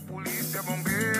Polícia, bombeiro,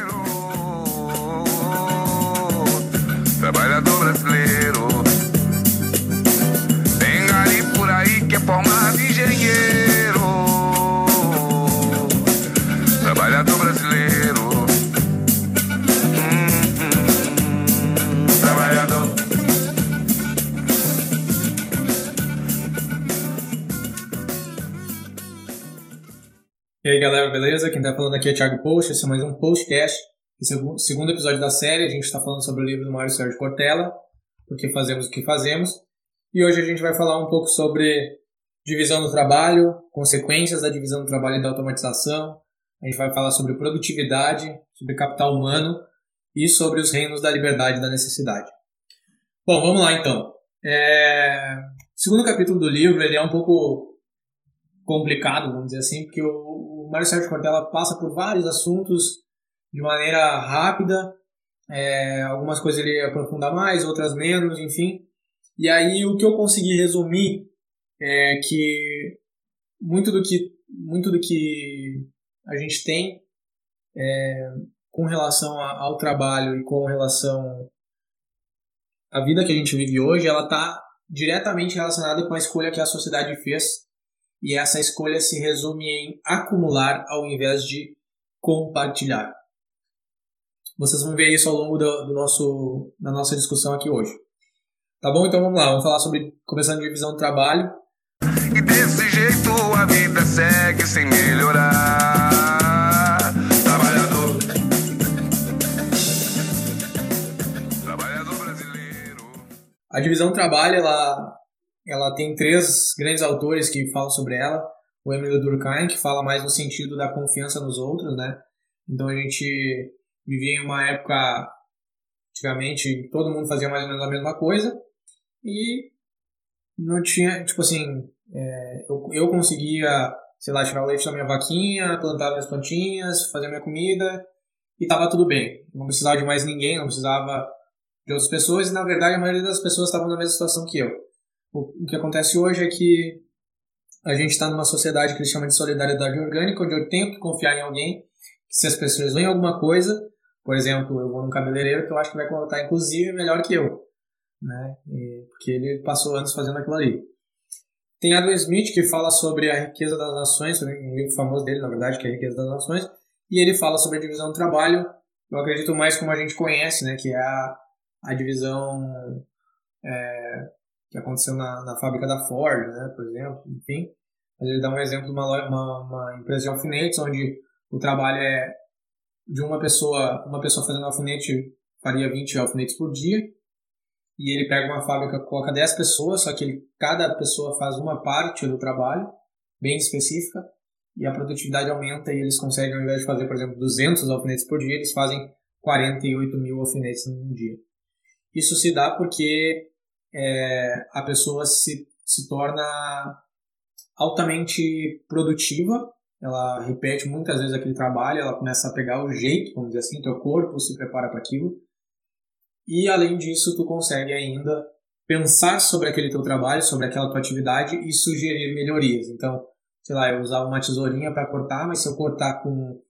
beleza? Quem tá falando aqui é Thiago Post, esse é mais um postcast, esse é o segundo episódio da série, a gente está falando sobre o livro do Mário Sérgio Cortella, Porque Fazemos o que Fazemos, e hoje a gente vai falar um pouco sobre divisão do trabalho, consequências da divisão do trabalho e da automatização, a gente vai falar sobre produtividade, sobre capital humano e sobre os reinos da liberdade e da necessidade. Bom, vamos lá então. É... O segundo capítulo do livro ele é um pouco complicado, vamos dizer assim, porque o Mário Sérgio Cortella passa por vários assuntos de maneira rápida, é, algumas coisas ele aprofunda mais, outras menos, enfim. E aí o que eu consegui resumir é que muito do que, muito do que a gente tem é, com relação a, ao trabalho e com relação à vida que a gente vive hoje, ela está diretamente relacionada com a escolha que a sociedade fez e essa escolha se resume em acumular ao invés de compartilhar. Vocês vão ver isso ao longo do, do nosso, da nossa discussão aqui hoje. Tá bom? Então vamos lá, vamos falar sobre começando a divisão do trabalho. E desse jeito a vida segue sem melhorar. Trabalhador. Trabalhador brasileiro. A divisão do trabalho, ela, ela tem três grandes autores que falam sobre ela. O Emile Durkheim, que fala mais no sentido da confiança nos outros, né? Então a gente vivia em uma época, antigamente, todo mundo fazia mais ou menos a mesma coisa e não tinha, tipo assim, é, eu, eu conseguia, sei lá, tirar o leite da minha vaquinha, plantar minhas plantinhas, fazer minha comida e tava tudo bem. Não precisava de mais ninguém, não precisava de outras pessoas e, na verdade, a maioria das pessoas estavam na mesma situação que eu. O, que acontece hoje é que a gente está numa sociedade que eles chamam de solidariedade orgânica, onde eu tenho que confiar em alguém, que se as pessoas veem alguma coisa, por exemplo, eu vou num cabeleireiro que eu acho que vai contar, inclusive, melhor que eu, né? E, porque ele passou anos fazendo aquilo ali. Tem Adam Smith que fala sobre a riqueza das nações, um livro famoso dele, na verdade, que é a riqueza das nações, e ele fala sobre a divisão do trabalho, eu acredito mais como a gente conhece, né? Que é a, a divisão é, que aconteceu na, na fábrica da Ford, né, por exemplo, enfim. Mas ele dá um exemplo de uma, uma, uma empresa de alfinetes, onde o trabalho é de uma pessoa, uma pessoa fazendo alfinete faria 20 alfinetes por dia, e ele pega uma fábrica, coloca 10 pessoas, só que ele, cada pessoa faz uma parte do trabalho, bem específica, e a produtividade aumenta e eles conseguem, ao invés de fazer, por exemplo, 200 alfinetes por dia, eles fazem 48 mil alfinetes num dia. Isso se dá porque é, a pessoa se, se torna altamente produtiva, ela repete muitas vezes aquele trabalho, ela começa a pegar o jeito, vamos dizer assim, teu corpo se prepara para aquilo. E além disso, tu consegue ainda pensar sobre aquele teu trabalho, sobre aquela tua atividade e sugerir melhorias. Então, sei lá, eu usava uma tesourinha para cortar, mas se eu cortar com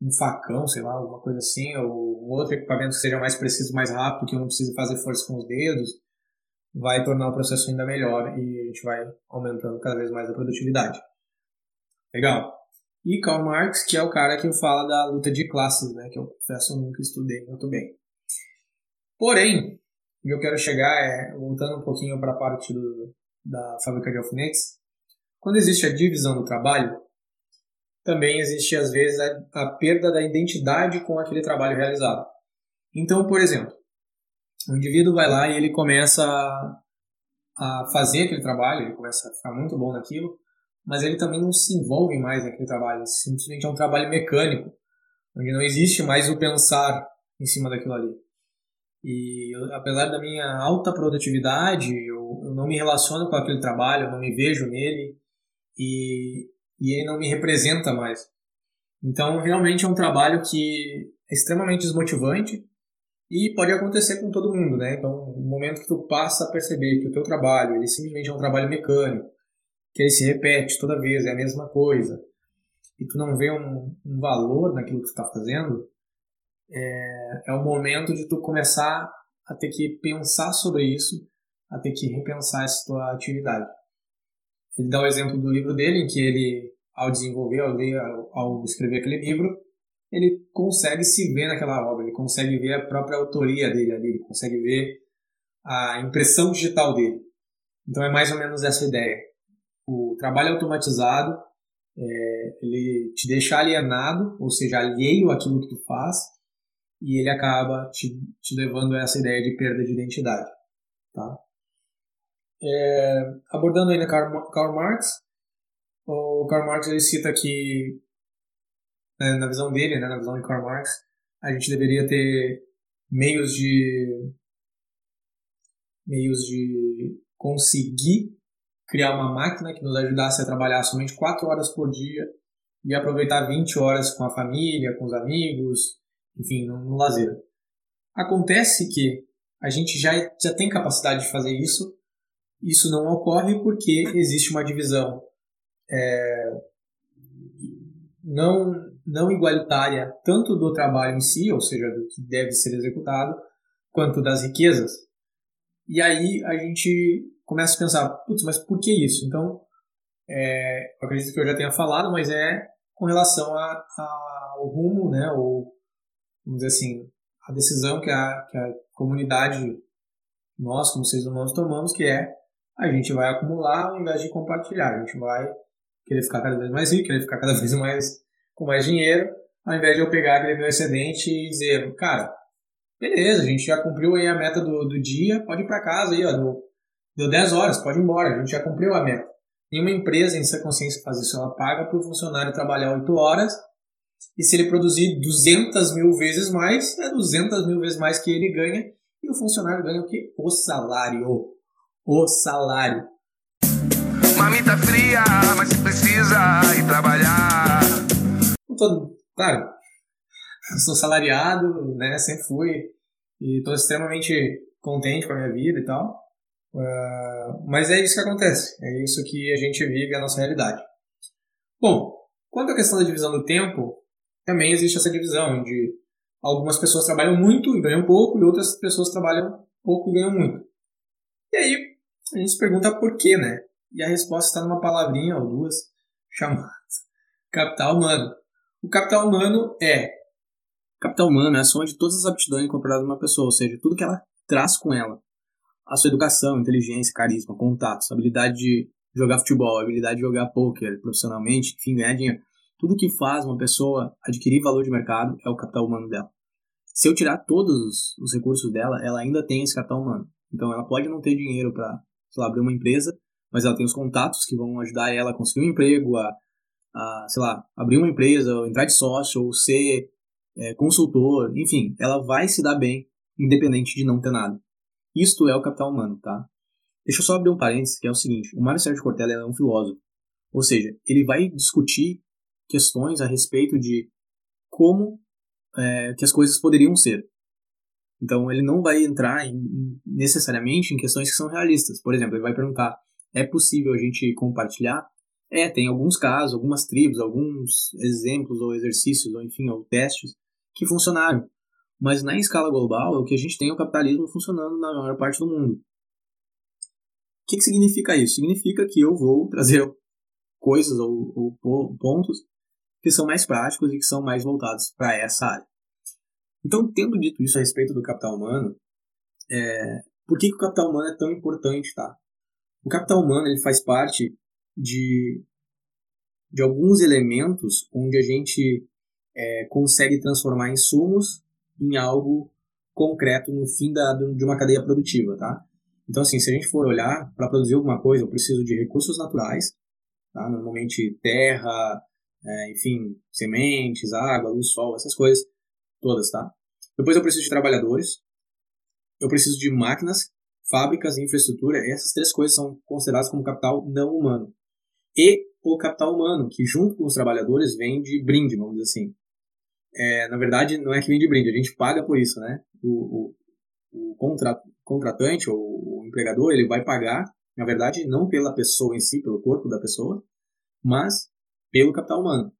um facão, sei lá, alguma coisa assim, ou outro equipamento que seja mais preciso, mais rápido, que eu não precise fazer força com os dedos, vai tornar o processo ainda melhor e a gente vai aumentando cada vez mais a produtividade. Legal. E Karl Marx, que é o cara que fala da luta de classes, né, que eu confesso nunca estudei muito bem. Porém, o que eu quero chegar é, voltando um pouquinho para a parte do, da fábrica de alfinetes, quando existe a divisão do trabalho, também existe às vezes a, a perda da identidade com aquele trabalho realizado. Então, por exemplo, o indivíduo vai lá e ele começa a fazer aquele trabalho, ele começa a ficar muito bom naquilo, mas ele também não se envolve mais naquele trabalho, simplesmente é um trabalho mecânico, onde não existe mais o pensar em cima daquilo ali. E eu, apesar da minha alta produtividade, eu, eu, não me relaciono com aquele trabalho, eu não me vejo nele e, e ele não me representa mais. Então, realmente é um trabalho que é extremamente desmotivante e pode acontecer com todo mundo, né? Então, no momento que tu passa a perceber que o teu trabalho, ele simplesmente é um trabalho mecânico, que ele se repete toda vez, é a mesma coisa, e tu não vê um, um valor naquilo que tu está fazendo, é, é o momento de tu começar a ter que pensar sobre isso, a ter que repensar essa tua atividade. Ele dá o exemplo do livro dele, em que ele, ao desenvolver, ao, ler, ao, ao escrever aquele livro, ele consegue se ver naquela obra, ele consegue ver a própria autoria dele ali, ele consegue ver a impressão digital dele. Então é mais ou menos essa ideia. O trabalho automatizado, é, ele te deixa alienado, ou seja, alheio àquilo que tu faz, e ele acaba te, te levando a essa ideia de perda de identidade. Tá? É, abordando ainda Karl, Karl Marx, o Karl Marx ele cita que né, na visão dele, né, na visão de Karl Marx, a gente deveria ter meios de meios de conseguir criar uma máquina que nos ajudasse a trabalhar somente 4 horas por dia e aproveitar 20 horas com a família, com os amigos, enfim, no, no lazer. Acontece que a gente já, já tem capacidade de fazer isso, isso não ocorre porque existe uma divisão é, não não igualitária tanto do trabalho em si, ou seja, do que deve ser executado, quanto das riquezas. E aí a gente começa a pensar, putz, mas por que isso? Então, é, eu acredito que eu já tenha falado, mas é com relação ao rumo, né, ou vamos dizer assim, a decisão que a, que a comunidade, nós como seres humanos tomamos, que é a gente vai acumular ao invés de compartilhar, a gente vai querer ficar cada vez mais rico, querer ficar cada vez mais com mais dinheiro, ao invés de eu pegar aquele meu excedente e dizer, cara, beleza, a gente já cumpriu aí a meta do, do dia, pode ir para casa aí, ó, deu, deu 10 horas, pode ir embora, a gente já cumpriu a meta. Nenhuma empresa em sua consciência faz isso, ela paga para o funcionário trabalhar 8 horas e se ele produzir 200 mil vezes mais, é 200 mil vezes mais que ele ganha e o funcionário ganha o que? O salário. O salário. Mamita fria, mas precisa ir trabalhar claro, sou salariado, né, sempre fui, e estou extremamente contente com a minha vida e tal. Uh, mas é isso que acontece, é isso que a gente vive, a nossa realidade. Bom, quanto à questão da divisão do tempo, também existe essa divisão, onde algumas pessoas trabalham muito e ganham pouco, e outras pessoas trabalham pouco e ganham muito. E aí, a gente se pergunta por quê, né? E a resposta está numa palavrinha ou duas, chamada capital humano. O capital humano é. Capital humano é a soma de todas as aptidões incorporadas numa pessoa, ou seja, tudo que ela traz com ela. A sua educação, inteligência, carisma, contatos, habilidade de jogar futebol, habilidade de jogar poker profissionalmente, enfim, ganhar dinheiro. Tudo que faz uma pessoa adquirir valor de mercado é o capital humano dela. Se eu tirar todos os recursos dela, ela ainda tem esse capital humano. Então ela pode não ter dinheiro para, abrir uma empresa, mas ela tem os contatos que vão ajudar ela a conseguir um emprego, a a, sei lá, abrir uma empresa, ou entrar de sócio, ou ser é, consultor, enfim, ela vai se dar bem, independente de não ter nada. Isto é o capital humano, tá? Deixa eu só abrir um parênteses, que é o seguinte, o Mário Sérgio Cortella é um filósofo, ou seja, ele vai discutir questões a respeito de como é, que as coisas poderiam ser. Então ele não vai entrar em, necessariamente em questões que são realistas. Por exemplo, ele vai perguntar: é possível a gente compartilhar é, tem alguns casos, algumas tribos, alguns exemplos ou exercícios, ou enfim, ou testes que funcionaram. Mas na escala global, o que a gente tem é o capitalismo funcionando na maior parte do mundo. O que, que significa isso? Significa que eu vou trazer coisas ou, ou pontos que são mais práticos e que são mais voltados para essa área. Então, tendo dito isso a respeito do capital humano, é, por que, que o capital humano é tão importante, tá? O capital humano ele faz parte de, de alguns elementos onde a gente é, consegue transformar insumos em algo concreto no fim da, de uma cadeia produtiva, tá? Então, assim, se a gente for olhar para produzir alguma coisa, eu preciso de recursos naturais, tá? Normalmente terra, é, enfim, sementes, água, luz, sol, essas coisas todas, tá? Depois eu preciso de trabalhadores, eu preciso de máquinas, fábricas infraestrutura. Essas três coisas são consideradas como capital não humano e o capital humano, que junto com os trabalhadores vem de brinde, vamos dizer assim. É, na verdade, não é que vem de brinde, a gente paga por isso, né? O, o, o contra, contratante ou o empregador, ele vai pagar, na verdade, não pela pessoa em si, pelo corpo da pessoa, mas pelo capital humano.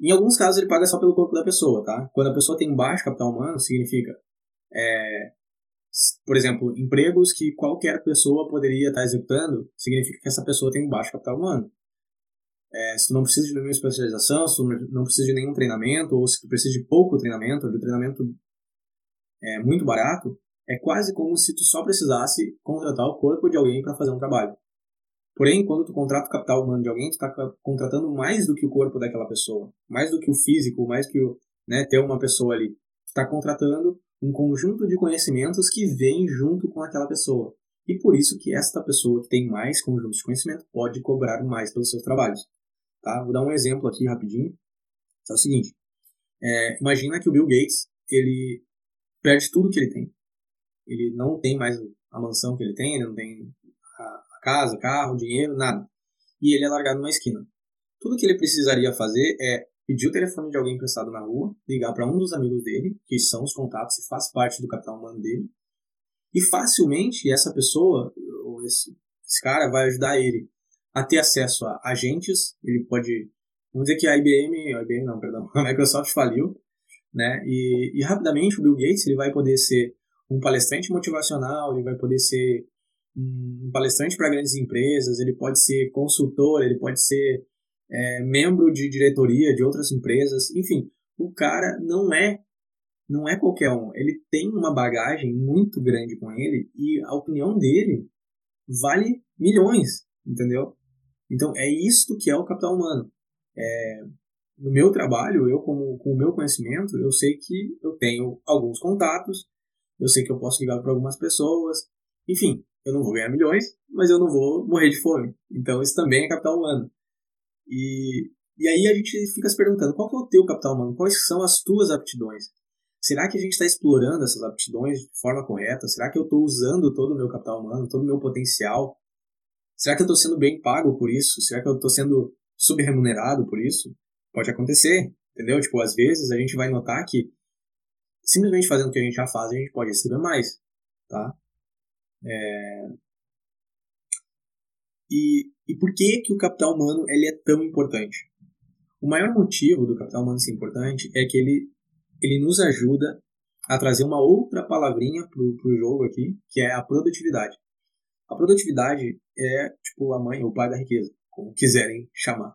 Em alguns casos ele paga só pelo corpo da pessoa, tá? Quando a pessoa tem baixo capital humano, significa, é, por exemplo, empregos que qualquer pessoa poderia estar executando, significa que essa pessoa tem baixo capital humano. É, se tu não precisa de nenhuma especialização, se tu não precisa de nenhum treinamento, ou se tu precisa de pouco treinamento, de treinamento é, muito barato, é quase como se tu só precisasse contratar o corpo de alguém para fazer um trabalho. Porém, quando tu contrata o capital humano de alguém, tu está contratando mais do que o corpo daquela pessoa, mais do que o físico, mais que o, né, ter uma pessoa ali. Tu está contratando um conjunto de conhecimentos que vem junto com aquela pessoa. E por isso que esta pessoa que tem mais conjuntos de conhecimento pode cobrar mais pelos seus trabalhos. Tá? Vou dar um exemplo aqui rapidinho. É o seguinte: é, imagina que o Bill Gates ele perde tudo que ele tem. Ele não tem mais a mansão que ele tem, ele não tem a casa, carro, dinheiro, nada. E ele é largado numa esquina. Tudo que ele precisaria fazer é pedir o telefone de alguém emprestado na rua, ligar para um dos amigos dele, que são os contatos e faz parte do capital humano dele, e facilmente essa pessoa, ou esse, esse cara, vai ajudar ele a ter acesso a agentes. Ele pode, vamos dizer que a IBM, a IBM não, perdão, a Microsoft faliu, né? E, e rapidamente o Bill Gates ele vai poder ser um palestrante motivacional, ele vai poder ser um palestrante para grandes empresas, ele pode ser consultor, ele pode ser é, membro de diretoria de outras empresas, enfim, o cara não é não é qualquer um. Ele tem uma bagagem muito grande com ele e a opinião dele vale milhões, entendeu? Então é isto que é o capital humano. É, no meu trabalho, eu como com o meu conhecimento, eu sei que eu tenho alguns contatos, eu sei que eu posso ligar para algumas pessoas, enfim, eu não vou ganhar milhões, mas eu não vou morrer de fome. Então isso também é capital humano. E, e aí a gente fica se perguntando, qual que é o teu capital humano? Quais são as tuas aptidões? Será que a gente está explorando essas aptidões de forma correta? Será que eu estou usando todo o meu capital humano, todo o meu potencial? Será que eu estou sendo bem pago por isso? Será que eu estou sendo subremunerado por isso? Pode acontecer, entendeu? Tipo, às vezes a gente vai notar que simplesmente fazendo o que a gente já faz, a gente pode receber mais, tá? É... E, e por que, que o capital humano ele é tão importante? O maior motivo do capital humano ser importante é que ele, ele nos ajuda a trazer uma outra palavrinha para o jogo aqui, que é a produtividade. A produtividade é tipo a mãe ou o pai da riqueza, como quiserem chamar.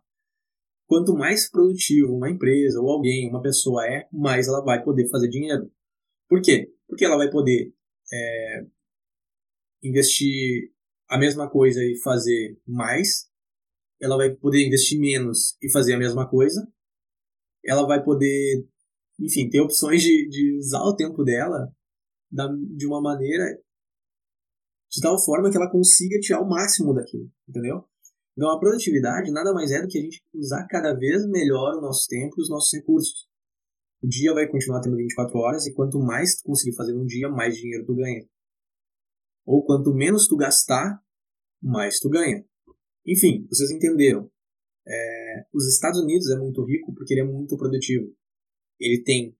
Quanto mais produtivo uma empresa ou alguém, uma pessoa é, mais ela vai poder fazer dinheiro. Por quê? Porque ela vai poder é, investir a mesma coisa e fazer mais, ela vai poder investir menos e fazer a mesma coisa, ela vai poder, enfim, ter opções de, de usar o tempo dela da, de uma maneira de tal forma que ela consiga tirar o máximo daquilo, entendeu? Então a produtividade nada mais é do que a gente usar cada vez melhor o nosso tempo e os nossos recursos. O dia vai continuar tendo 24 horas e quanto mais tu conseguir fazer um dia, mais dinheiro tu ganha. Ou quanto menos tu gastar, mais tu ganha. Enfim, vocês entenderam. É, os Estados Unidos é muito rico porque ele é muito produtivo. Ele tem,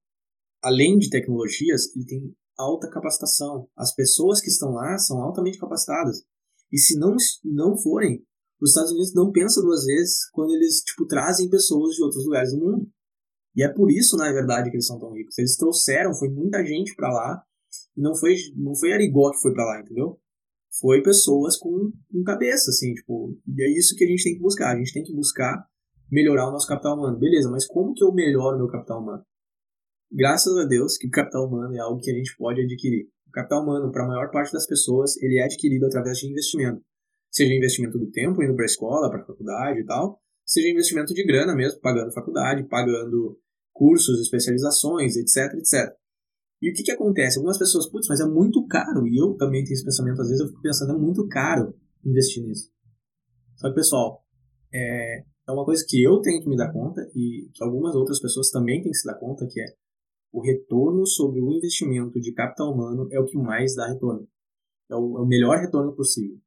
além de tecnologias, ele tem alta capacitação. As pessoas que estão lá são altamente capacitadas. E se não, não forem, os Estados Unidos não pensam duas vezes quando eles tipo, trazem pessoas de outros lugares do mundo. E é por isso, na verdade, que eles são tão ricos. Eles trouxeram, foi muita gente para lá não foi, não foi Arigó que foi para lá, entendeu? Foi pessoas com, com cabeça, assim, tipo, e é isso que a gente tem que buscar. A gente tem que buscar melhorar o nosso capital humano. Beleza, mas como que eu melhoro meu capital humano? Graças a Deus que o capital humano é algo que a gente pode adquirir. O capital humano, para a maior parte das pessoas, ele é adquirido através de investimento. Seja investimento do tempo, indo para a escola, para a faculdade e tal, seja investimento de grana mesmo, pagando faculdade, pagando cursos, especializações, etc, etc. E o que, que acontece? Algumas pessoas, putz, mas é muito caro. E eu também tenho esse pensamento, às vezes eu fico pensando, é muito caro investir nisso. Só que, pessoal, é, é uma coisa que eu tenho que me dar conta e que algumas outras pessoas também têm que se dar conta, que é o retorno sobre o investimento de capital humano é o que mais dá retorno. É o, é o melhor retorno possível.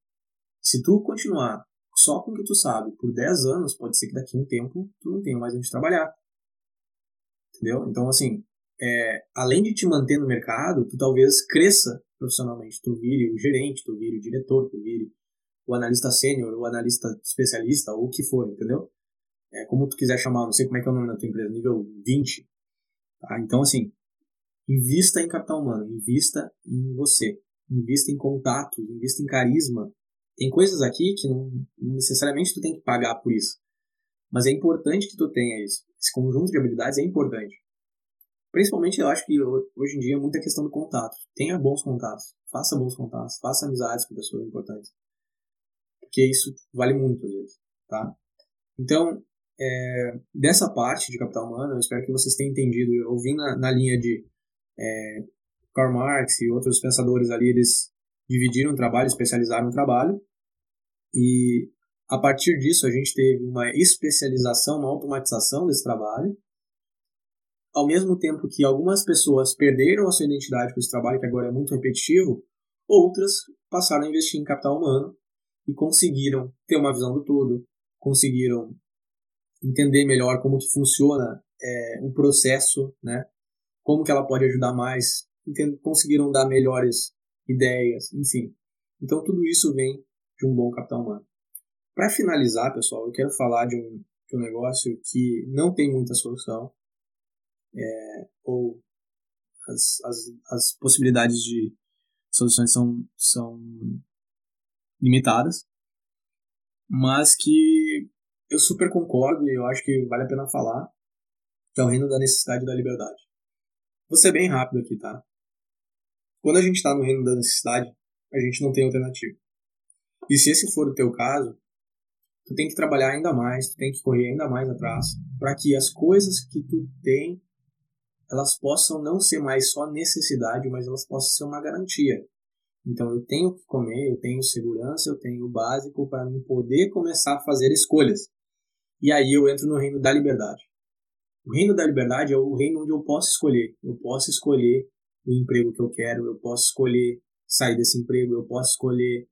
Se tu continuar só com o que tu sabe por 10 anos, pode ser que daqui a um tempo tu não tenha mais onde trabalhar. Entendeu? Então, assim, é, além de te manter no mercado, tu talvez cresça profissionalmente. Tu vire o gerente, tu vire o diretor, tu vire o analista sênior, o analista especialista, ou o que for, entendeu? é, como tu quiser chamar, não sei como é que é o nome da tua empresa, nível 20. Tá? Então, assim, invista em capital humano, invista em você, invista em contato, invista em carisma. Tem coisas aqui que não, não necessariamente tu tem que pagar por isso, mas é importante que tu tenha isso. Esse conjunto de habilidades é importante. Principalmente, eu acho que hoje em dia é muita questão do contato. Tenha bons contatos, faça bons contatos, faça amizades com pessoas importantes. Porque isso vale muito às vezes, tá? Então, é, dessa parte de capital humano, eu espero que vocês tenham entendido. Eu vim na, na linha de é, Karl Marx e outros pensadores ali, eles dividiram o trabalho, especializaram o trabalho. E a partir disso, a gente teve uma especialização, uma automatização desse trabalho. Ao mesmo tempo que algumas pessoas perderam a sua identidade com esse trabalho, que agora é muito repetitivo, outras passaram a investir em capital humano e conseguiram ter uma visão do todo, conseguiram entender melhor como que funciona é, o processo, né? Como que ela pode ajudar mais, conseguiram dar melhores ideias, enfim. Então tudo isso vem de um bom capital humano. Para finalizar, pessoal, eu quero falar de um, de um negócio que não tem muita solução, é, ou as, as, as possibilidades de soluções são, são limitadas, mas que eu super concordo e eu acho que vale a pena falar, que é o reino da necessidade e da liberdade. Vou ser bem rápido aqui, tá? Quando a gente está no reino da necessidade, a gente não tem alternativa. E se esse for o teu caso, tu tem que trabalhar ainda mais, tu tem que correr ainda mais atrás, para que as coisas que tu tem, elas possam não ser mais só necessidade, mas elas possam ser uma garantia. Então eu tenho que comer, eu tenho segurança, eu tenho o básico para mim poder começar a fazer escolhas. E aí eu entro no reino da liberdade. O reino da liberdade é o reino onde eu posso escolher. Eu posso escolher o emprego que eu quero, eu posso escolher sair desse emprego, eu posso escolher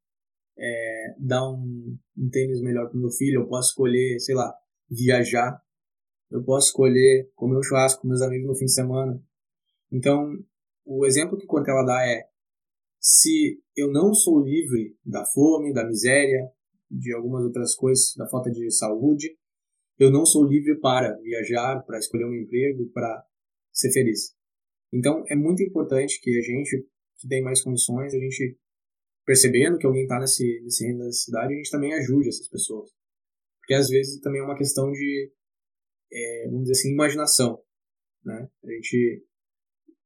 é, dar um, um tênis melhor para meu filho, eu posso escolher, sei lá, viajar, eu posso escolher comer um churrasco com meus amigos no fim de semana. Então, o exemplo que Cortella dá é: se eu não sou livre da fome, da miséria, de algumas outras coisas, da falta de saúde, eu não sou livre para viajar, para escolher um emprego, para ser feliz. Então é muito importante que a gente que tem mais condições, a gente percebendo que alguém está nesse, nesse cidade, a gente também ajude essas pessoas. Porque às vezes também é uma questão de, é, vamos dizer assim, imaginação. Né? A gente.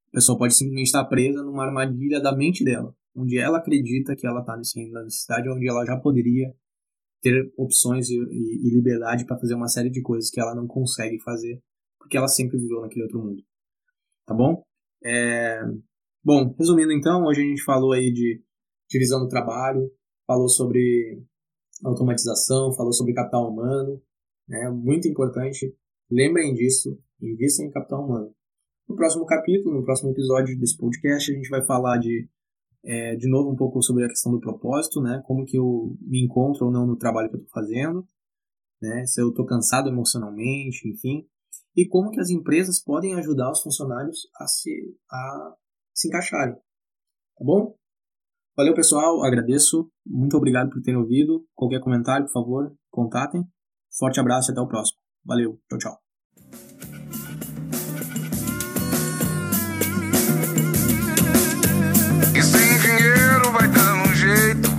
A pessoa pode simplesmente estar presa numa armadilha da mente dela, onde ela acredita que ela está nesse reino da necessidade, onde ela já poderia ter opções e, e, e liberdade para fazer uma série de coisas que ela não consegue fazer, porque ela sempre viveu naquele outro mundo. Tá bom? É... Bom, resumindo então, hoje a gente falou aí de divisão do trabalho, falou sobre automatização, falou sobre capital humano, né? Muito importante. Lembrem disso, invistam em capital humano. No próximo capítulo, no próximo episódio desse podcast, a gente vai falar de é, de novo um pouco sobre a questão do propósito, né? Como que eu me encontro ou não no trabalho que eu estou fazendo, né? Se eu estou cansado emocionalmente, enfim. E como que as empresas podem ajudar os funcionários a se, a se encaixarem. Tá bom? Valeu, pessoal. Agradeço. Muito obrigado por terem ouvido. Qualquer comentário, por favor, contatem. Forte abraço e até o próximo. Valeu. Tchau, tchau.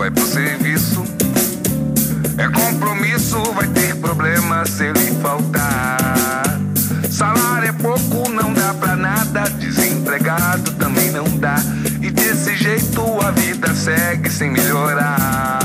Vai pro serviço. É compromisso, vai ter problema se ele faltar. Salário é pouco, não dá pra nada. Desempregado também não dá. E desse jeito a vida segue sem melhorar.